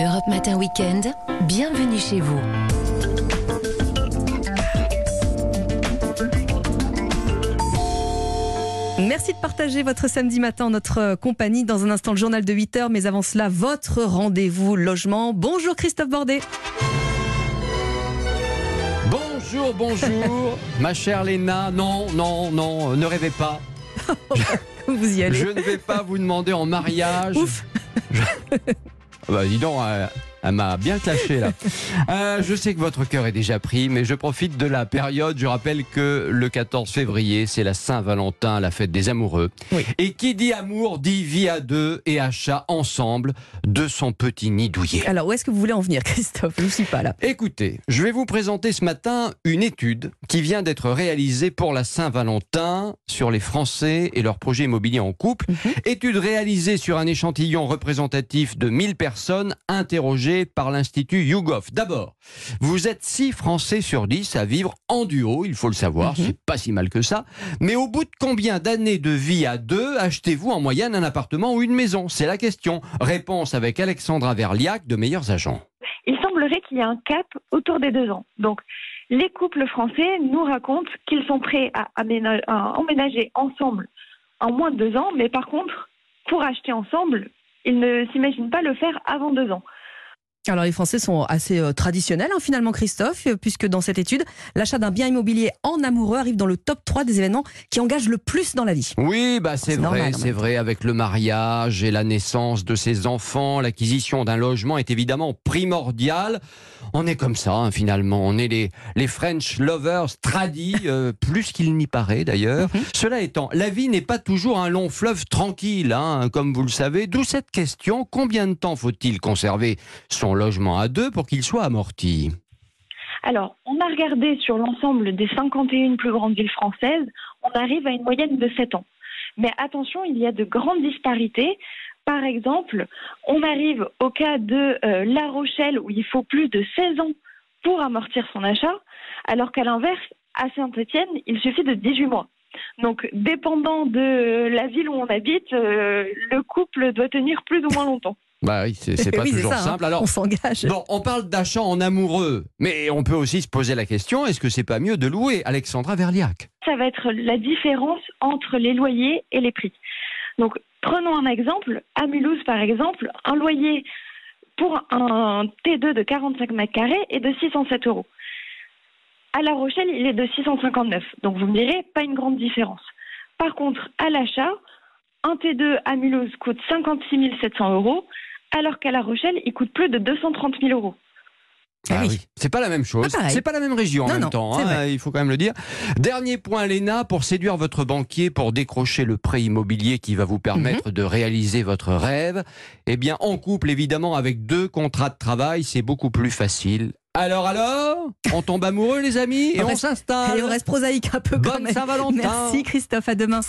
Europe Matin Weekend, bienvenue chez vous. Merci de partager votre samedi matin en notre compagnie. Dans un instant, le journal de 8 heures. Mais avant cela, votre rendez-vous logement. Bonjour Christophe Bordet. Bonjour, bonjour, ma chère Léna. Non, non, non, ne rêvez pas. Vous y allez. Je ne vais pas vous demander en mariage. Ouf. Je- Bah, dis donc, euh, elle m'a bien clashé là. Euh, je sais que votre cœur est déjà pris, mais je profite de la période. Je rappelle que le 14 février, c'est la Saint-Valentin, la fête des amoureux. Oui. Et qui dit amour dit vie à deux et achat ensemble de son petit nid douillet. Alors, où est-ce que vous voulez en venir, Christophe? Je ne suis pas là. Écoutez, je vais vous présenter ce matin une étude qui vient d'être réalisée pour la Saint-Valentin sur les Français et leurs projets immobiliers en couple. Étude réalisée sur un échantillon représentatif de 1000 personnes interrogées par l'Institut YouGov. D'abord, vous êtes 6 Français sur 10 à vivre en duo, il faut le savoir, c'est pas si mal que ça. Mais au bout de combien d'années de vie à deux achetez-vous en moyenne un appartement ou une maison? C'est la question. Réponse avec Alexandra Verliac de Meilleurs Agents. il semblerait qu'il y ait un cap autour des deux ans. Donc, les couples français nous racontent qu'ils sont prêts à, à emménager ensemble en moins de deux ans, mais par contre, pour acheter ensemble, ils ne s'imaginent pas le faire avant deux ans. Alors, les Français sont assez euh, traditionnels, hein, finalement, Christophe, euh, puisque dans cette étude, l'achat d'un bien immobilier en amoureux arrive dans le top 3 des événements qui engagent le plus dans la vie. Oui, bah c'est vrai, c'est même vrai. Avec le mariage et la naissance de ses enfants, l'acquisition d'un logement est évidemment primordiale. On est comme ça, hein, finalement. On est les, les French lovers tradis, euh, plus qu'il n'y paraît d'ailleurs. Mhm. Cela étant, la vie n'est pas toujours un long fleuve tranquille, hein, comme vous le savez. D'où cette question combien de temps faut-il conserver son logement à deux pour qu'il soit amorti Alors, on a regardé sur l'ensemble des 51 plus grandes villes françaises, on arrive à une moyenne de 7 ans. Mais attention, il y a de grandes disparités. Par exemple, on arrive au cas de euh, La Rochelle où il faut plus de 16 ans pour amortir son achat, alors qu'à l'inverse, à Saint-Étienne, il suffit de 18 mois. Donc, dépendant de la ville où on habite, euh, le couple doit tenir plus ou moins longtemps. Bah oui, c'est pas Oui, toujours ça, hein. simple. Alors, On s'engage. Bon, on parle d'achat en amoureux, mais on peut aussi se poser la question est-ce que c'est pas mieux de louer Alexandra Verliac? Ça va être la différence entre les loyers et les prix. Donc, prenons un exemple. À Mulhouse, par exemple, un loyer pour un T2 de 45 mètres carrés est de 607 euros. À La Rochelle, il est de 659. Donc, vous me direz, pas une grande différence. Par contre, à l'achat, un T2 à Mulhouse coûte 56 700 euros, alors qu'à La Rochelle, il coûte plus de 230 000 euros. Ah oui. C'est pas la même chose. C'est pas la même région en Non, même non, temps. hein, il faut quand même le dire. Dernier point, Léna, pour séduire votre banquier, pour décrocher le prêt immobilier qui va vous permettre Mhm. de réaliser votre rêve, eh bien, en couple, évidemment, avec deux contrats de travail, c'est beaucoup plus facile. Alors, alors, on tombe amoureux, les amis, et On s'installe. Allez, on reste prosaïque un peu quand Bonne. Saint-Valentin. Merci Christophe, à demain.